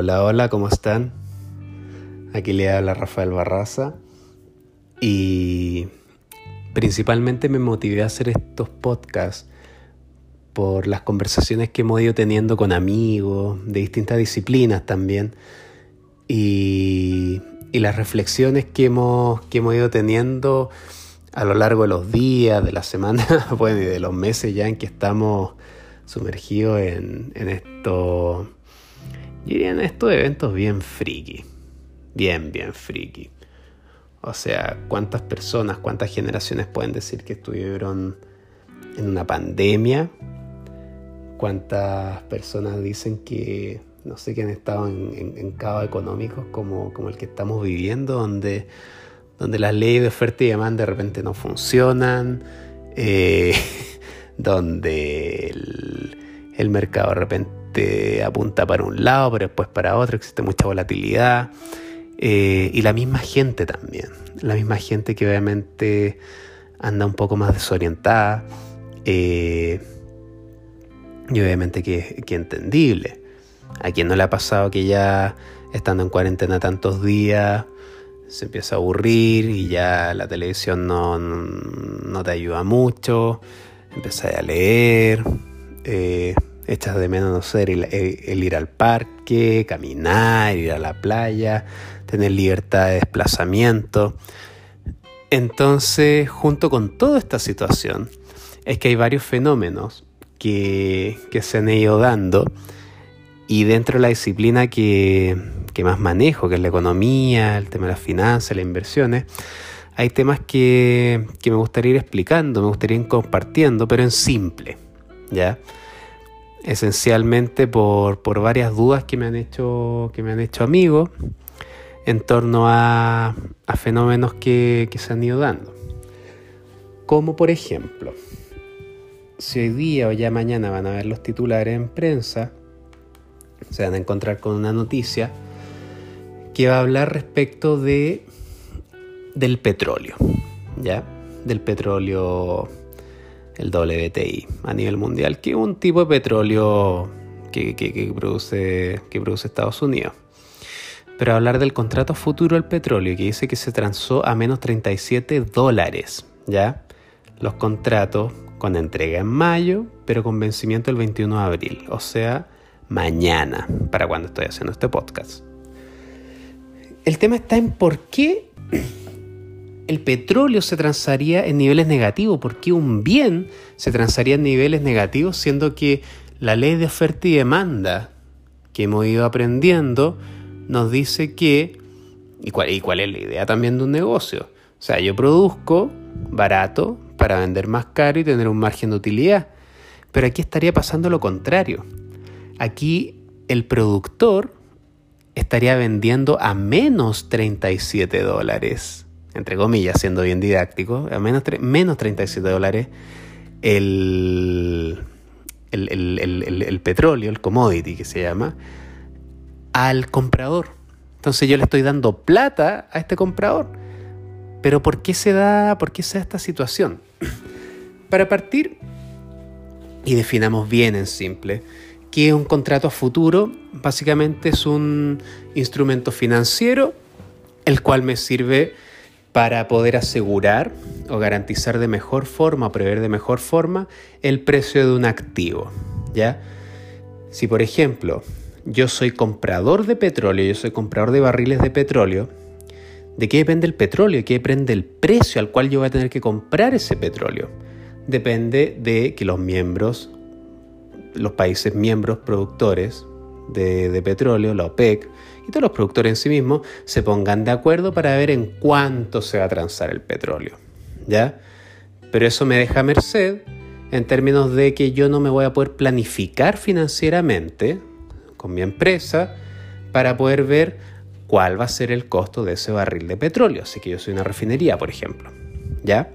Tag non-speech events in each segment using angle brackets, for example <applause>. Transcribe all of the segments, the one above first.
Hola, hola, ¿cómo están? Aquí le habla Rafael Barraza y principalmente me motivé a hacer estos podcasts por las conversaciones que hemos ido teniendo con amigos de distintas disciplinas también y, las reflexiones que hemos, que hemos ido teniendo a lo largo de los días, de la semana, <laughs> bueno, y de los meses ya en que estamos sumergidos en esto y dirían estos eventos bien friki. Bien, bien friki. O sea, ¿cuántas personas, cuántas generaciones pueden decir que estuvieron en una pandemia? ¿Cuántas personas dicen que, no sé, que han estado en, en, caos económicos como, como el que estamos viviendo, donde, donde las leyes de oferta y demanda de repente no funcionan, eh, <laughs> donde el mercado de repente apunta para un lado, pero después para otro, existe mucha volatilidad. Eh, y la misma gente también, la misma gente que obviamente anda un poco más desorientada eh, y obviamente que, que, entendible. A quien no le ha pasado que ya estando en cuarentena tantos días se empieza a aburrir y ya la televisión no, no, te ayuda mucho, empieza a leer. Eh, echas de menos, no el, ir al parque, caminar, ir a la playa, tener libertad de desplazamiento. Entonces, junto con toda esta situación, es que hay varios fenómenos que, se han ido dando y dentro de la disciplina que, que, más manejo, que es la economía, el tema de las finanzas, las inversiones, hay temas que, que me gustaría ir explicando, me gustaría ir compartiendo, pero en simple, ¿ya? Esencialmente por, varias dudas que me han hecho, que me han hecho amigos en torno a, fenómenos que, se han ido dando. Como por ejemplo, si hoy día o ya mañana van a ver los titulares en prensa, se van a encontrar con una noticia que va a hablar respecto de del petróleo, ¿ya? Del petróleo el WTI a nivel mundial, que es un tipo de petróleo que, produce, que produce Estados Unidos. Pero hablar del contrato futuro del petróleo, que dice que se transó a menos 37 dólares, ¿ya? Los contratos con entrega en mayo, pero con vencimiento el 21 de abril, o sea, mañana, para cuando estoy haciendo este podcast. El tema está en por qué el petróleo se transaría en niveles negativos? ¿Por qué un bien se transaría en niveles negativos siendo que la ley de oferta y demanda que hemos ido aprendiendo nos dice que, y cuál, y cuál es la idea también de un negocio? O sea, yo produzco barato para vender más caro y tener un margen de utilidad. Pero aquí estaría pasando lo contrario. Aquí el productor estaría vendiendo a menos 37 dólares entre comillas, siendo bien didáctico, a menos, menos 37 dólares el, el, petróleo, el commodity que se llama, al comprador. Entonces yo le estoy dando plata a este comprador. Pero ¿por qué se da, por qué se da esta situación? <clears throat> Para partir, y definamos bien en simple, que un contrato a futuro básicamente es un instrumento financiero el cual me sirve para poder asegurar o garantizar de mejor forma, prever de mejor forma el precio de un activo, ¿ya? Si por ejemplo, yo soy comprador de petróleo, yo soy comprador de barriles de petróleo, ¿de qué depende el petróleo? ¿De qué depende el precio al cual yo voy a tener que comprar ese petróleo? Depende de que los miembros, los países miembros productores de, petróleo, la OPEC, y todos los productores en sí mismos se pongan de acuerdo para ver en cuánto se va a transar el petróleo. ¿Ya? Pero eso me deja merced en términos de que yo no me voy a poder planificar financieramente con mi empresa para poder ver cuál va a ser el costo de ese barril de petróleo. Así que yo soy una refinería, por ejemplo. ¿Ya?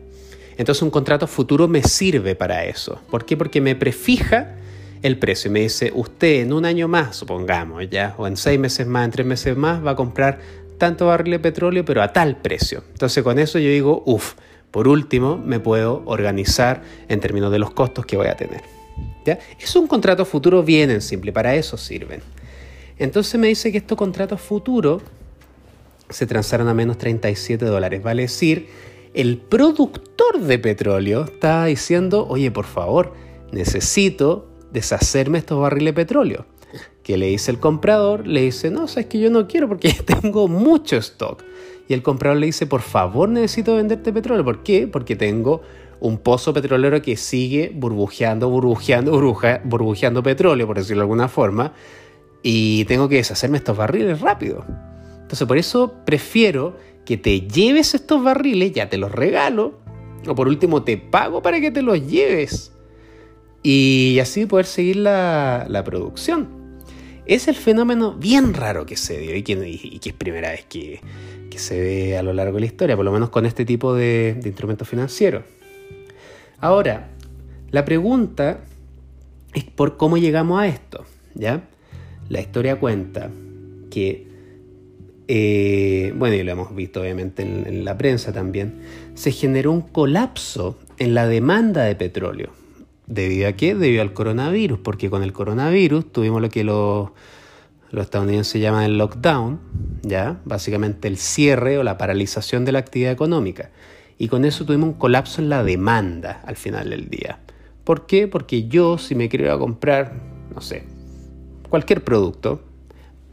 Entonces un contrato futuro me sirve para eso. ¿Por qué? Porque me prefija el precio y me dice, usted en un año más, supongamos, ya, o en seis meses más, en tres meses más, va a comprar tanto barril de petróleo, pero a tal precio. Entonces con eso yo digo, uff, por último, me puedo organizar en términos de los costos que voy a tener. ¿Ya? Es un contrato futuro bien en simple, para eso sirven. Entonces me dice que estos contratos futuros se transaron a menos 37 dólares. Vale decir, el productor de petróleo está diciendo, oye, por favor, necesito deshacerme estos barriles de petróleo. Que le dice el comprador, le dice, no, sabes que yo no quiero porque <laughs> tengo mucho stock. Y el comprador le dice, por favor, necesito venderte petróleo. ¿Por qué? Porque tengo un pozo petrolero que sigue burbujeando, burbujeando, burbujeando petróleo, por decirlo de alguna forma, y tengo que deshacerme estos barriles rápido. Entonces, por eso prefiero que te lleves estos barriles, ya te los regalo, o por último te pago para que te los lleves. Y así poder seguir la, producción. Es el fenómeno bien raro que se dio y que, es primera vez que, se ve a lo largo de la historia, por lo menos con este tipo de, instrumentos financieros. Ahora, la pregunta es por cómo llegamos a esto, ¿ya? La historia cuenta que eh, bueno, y lo hemos visto obviamente en, la prensa también, se generó un colapso en la demanda de petróleo. ¿Debido a qué? Debido al coronavirus, porque con el coronavirus tuvimos lo que los, los estadounidenses llaman el lockdown, ¿ya? Básicamente el cierre o la paralización de la actividad económica. Y con eso tuvimos un colapso en la demanda al final del día. ¿Por qué? Porque yo, si me quiero a comprar, no sé, cualquier producto,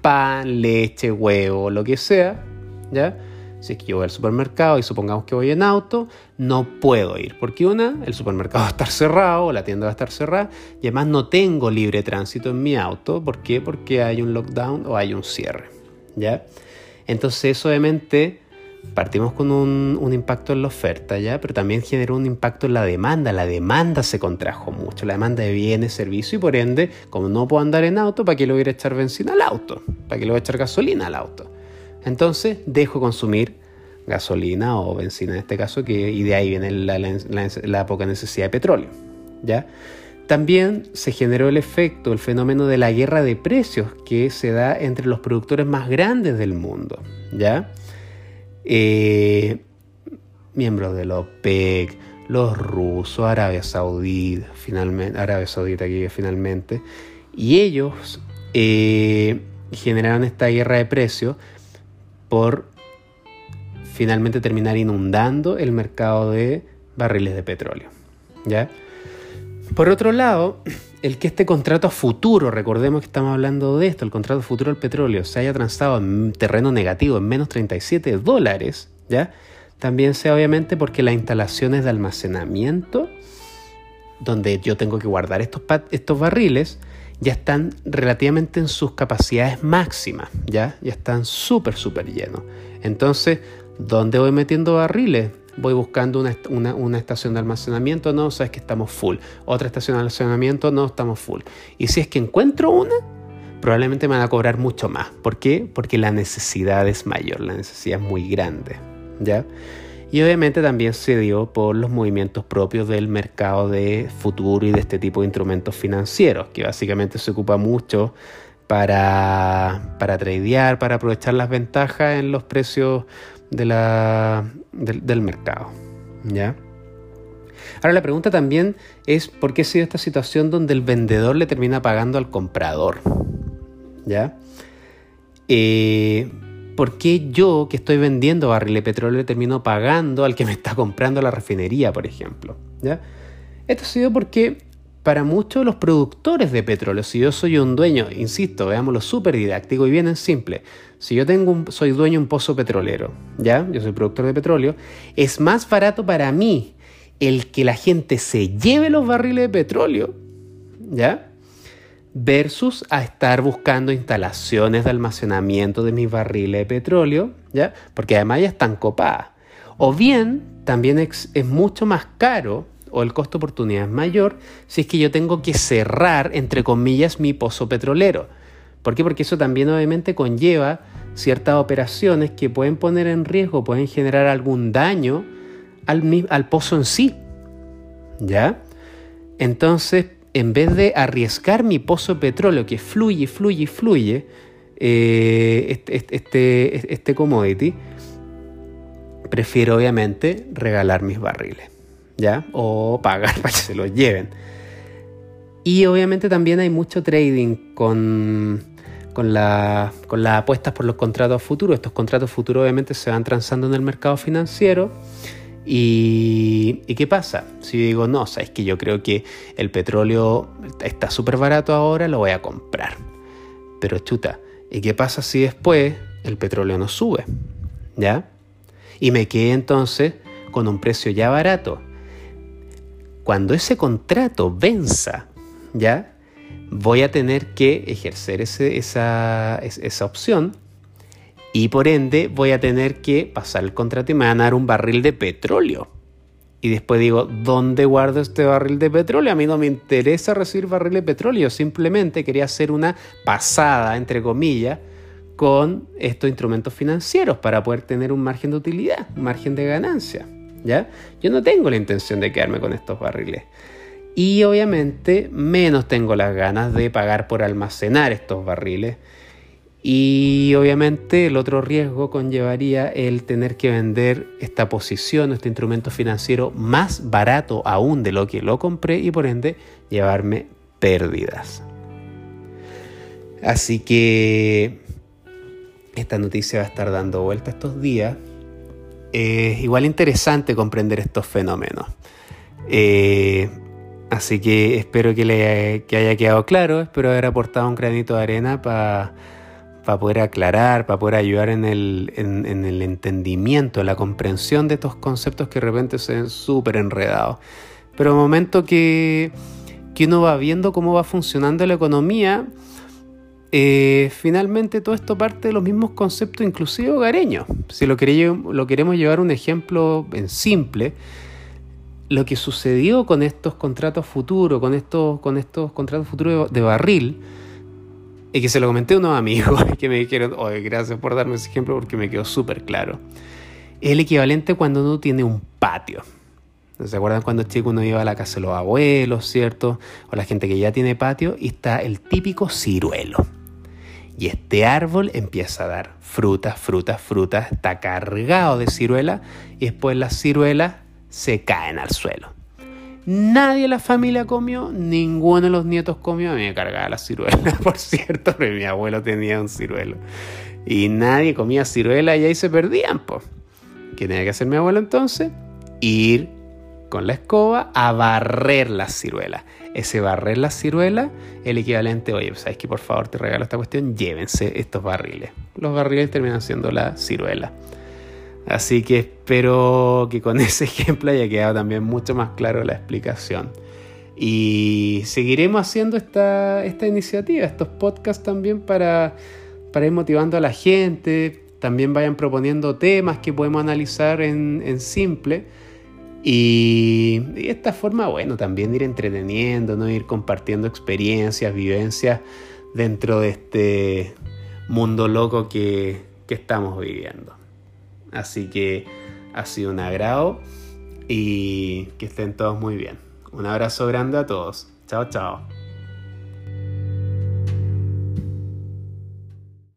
pan, leche, huevo, lo que sea, ¿ya? Si es que yo voy al supermercado y supongamos que voy en auto, no puedo ir. Porque una, el supermercado <laughs> va a estar cerrado, la tienda va a estar cerrada, y además no tengo libre tránsito en mi auto. ¿Por qué? Porque hay un lockdown o hay un cierre. ¿Ya? Entonces, obviamente partimos con un, impacto en la oferta, ¿ya? Pero también generó un impacto en la demanda. La demanda se contrajo mucho, la demanda de bienes, servicios, y por ende, como no puedo andar en auto, ¿para qué le voy a echar benzina al auto? ¿Para qué le voy a echar gasolina al auto? Entonces, dejo consumir gasolina o benzina en este caso, y de ahí viene la, poca necesidad de petróleo, ¿ya? También se generó el efecto, el fenómeno de la guerra de precios que se da entre los productores más grandes del mundo, ¿ya? Eh, miembros de la OPEC, los rusos, Arabia Saudita, finalmente, Arabia Saudita aquí finalmente, y ellos eh, generaron esta guerra de precios por finalmente terminar inundando el mercado de barriles de petróleo. ¿ya? Por otro lado, el que este contrato a futuro, recordemos que estamos hablando de esto, el contrato a futuro del petróleo, se haya transado en terreno negativo en menos 37 dólares, ¿ya? También sea obviamente porque las instalaciones de almacenamiento, donde yo tengo que guardar estos, estos barriles, ya están relativamente en sus capacidades máximas, ¿ya? Ya están súper, súper llenos. Entonces, ¿dónde voy metiendo barriles? voy buscando una, estación de almacenamiento, no, sabes que estamos full. Otra estación de almacenamiento, no, estamos full. Y si es que encuentro una, probablemente me van a cobrar mucho más. ¿Por qué? Porque la necesidad es mayor, la necesidad es muy grande. ¿Ya? Y obviamente también se dio por los movimientos propios del mercado de futuro y de este tipo de instrumentos financieros, que básicamente se ocupa mucho para, para tradear, para aprovechar las ventajas en los precios de la, del, mercado. ¿ya? Ahora la pregunta también es por qué se dio esta situación donde el vendedor le termina pagando al comprador. ¿Ya? Eh, ¿Por qué yo que estoy vendiendo barril de petróleo le termino pagando al que me está comprando la refinería, por ejemplo? ¿Ya? Esto se dio porque para muchos de los productores de petróleo, si yo soy un dueño, insisto, veámoslo súper didáctico y bien en simple, si yo tengo un, soy dueño de un pozo petrolero, ¿ya? Yo soy productor de petróleo, es más barato para mí el que la gente se lleve los barriles de petróleo, ¿ya? Versus a estar buscando instalaciones de almacenamiento de mis barriles de petróleo, ¿ya? Porque además ya están copadas. O bien, también es, mucho más caro o el costo oportunidad es mayor si es que yo tengo que cerrar, entre comillas, mi pozo petrolero. ¿Por qué? Porque eso también obviamente conlleva ciertas operaciones que pueden poner en riesgo, pueden generar algún daño al, al pozo en sí. ¿Ya? Entonces, en vez de arriesgar mi pozo de petróleo que fluye, fluye, fluye, eh, este, este, este, commodity, prefiero obviamente regalar mis barriles. ¿ya? O pagar <laughs> para que se los lleven. Y obviamente también hay mucho trading con, con, la, con las apuestas por los contratos futuros. Estos contratos futuros obviamente se van transando en el mercado financiero. Y, ¿Y, qué pasa? Si digo, no, sabes que yo creo que el petróleo está súper barato ahora, lo voy a comprar. Pero chuta, ¿y qué pasa si después el petróleo no sube? ¿Ya? Y me quedé entonces con un precio ya barato. Cuando ese contrato venza, ¿ya? Voy a tener que ejercer esa, esa opción y por ende voy a tener que pasar el contrato y me van a dar un barril de petróleo. Y después digo, ¿dónde guardo este barril de petróleo? A mí no me interesa recibir barril de petróleo, simplemente quería hacer una pasada, entre comillas, con estos instrumentos financieros para poder tener un margen de utilidad, un margen de ganancia. ¿ya? Yo no tengo la intención de quedarme con estos barriles. Y obviamente menos tengo las ganas de pagar por almacenar estos barriles. Y obviamente el otro riesgo conllevaría el tener que vender esta posición, este instrumento financiero más barato aún de lo que lo compré y por ende llevarme pérdidas. Así que esta noticia va a estar dando vuelta estos días. Es igual interesante comprender estos fenómenos. Eh, así que espero que, le, haya quedado claro, espero haber aportado un granito de arena para poder aclarar, para poder ayudar en el, en, el entendimiento, en la comprensión de estos conceptos que de repente se ven súper enredados. Pero el momento que, que uno va viendo cómo va funcionando la economía, eh, finalmente todo esto parte de los mismos conceptos, inclusive hogareños. Si lo, lo queremos llevar un ejemplo en simple, lo que sucedió con estos contratos futuros, con estos, con estos contratos futuros de barril, y que se lo comenté a unos amigos <laughs> que me dijeron, oye, gracias por darme ese ejemplo porque me quedó súper claro. Es el equivalente cuando uno tiene un patio. ¿Se acuerdan cuando chico uno iba a la casa de los abuelos, cierto? O la gente que ya tiene patio y está el típico ciruelo. Y este árbol empieza a dar frutas, frutas, frutas, está cargado de ciruelas y después las ciruelas se caen al suelo. Nadie de la familia comió, ninguno de los nietos comió. A me cargaba la ciruela, <laughs> por cierto, porque mi abuelo tenía un ciruelo. Y nadie comía ciruela y ahí se perdían, pues. ¿Qué tenía que hacer mi abuelo entonces? Ir con la escoba a barrer las ciruelas. Ese barrer las ciruelas, el equivalente, oye, ¿sabes que por favor te regalo esta cuestión? Llévense estos barriles. Los barriles terminan siendo la ciruela. Así que espero que con <laughs> ese ejemplo haya quedado también mucho más claro la explicación. Y seguiremos haciendo esta, esta iniciativa, estos podcasts también para, para ir motivando a la gente. También vayan proponiendo temas que podemos analizar en, simple y, de esta forma, bueno, también ir entreteniendo, ¿no? ir compartiendo experiencias, vivencias dentro de este mundo loco que, que estamos viviendo. Así que ha sido un agrado y que estén todos muy bien. Un abrazo grande a todos. Chao, chao.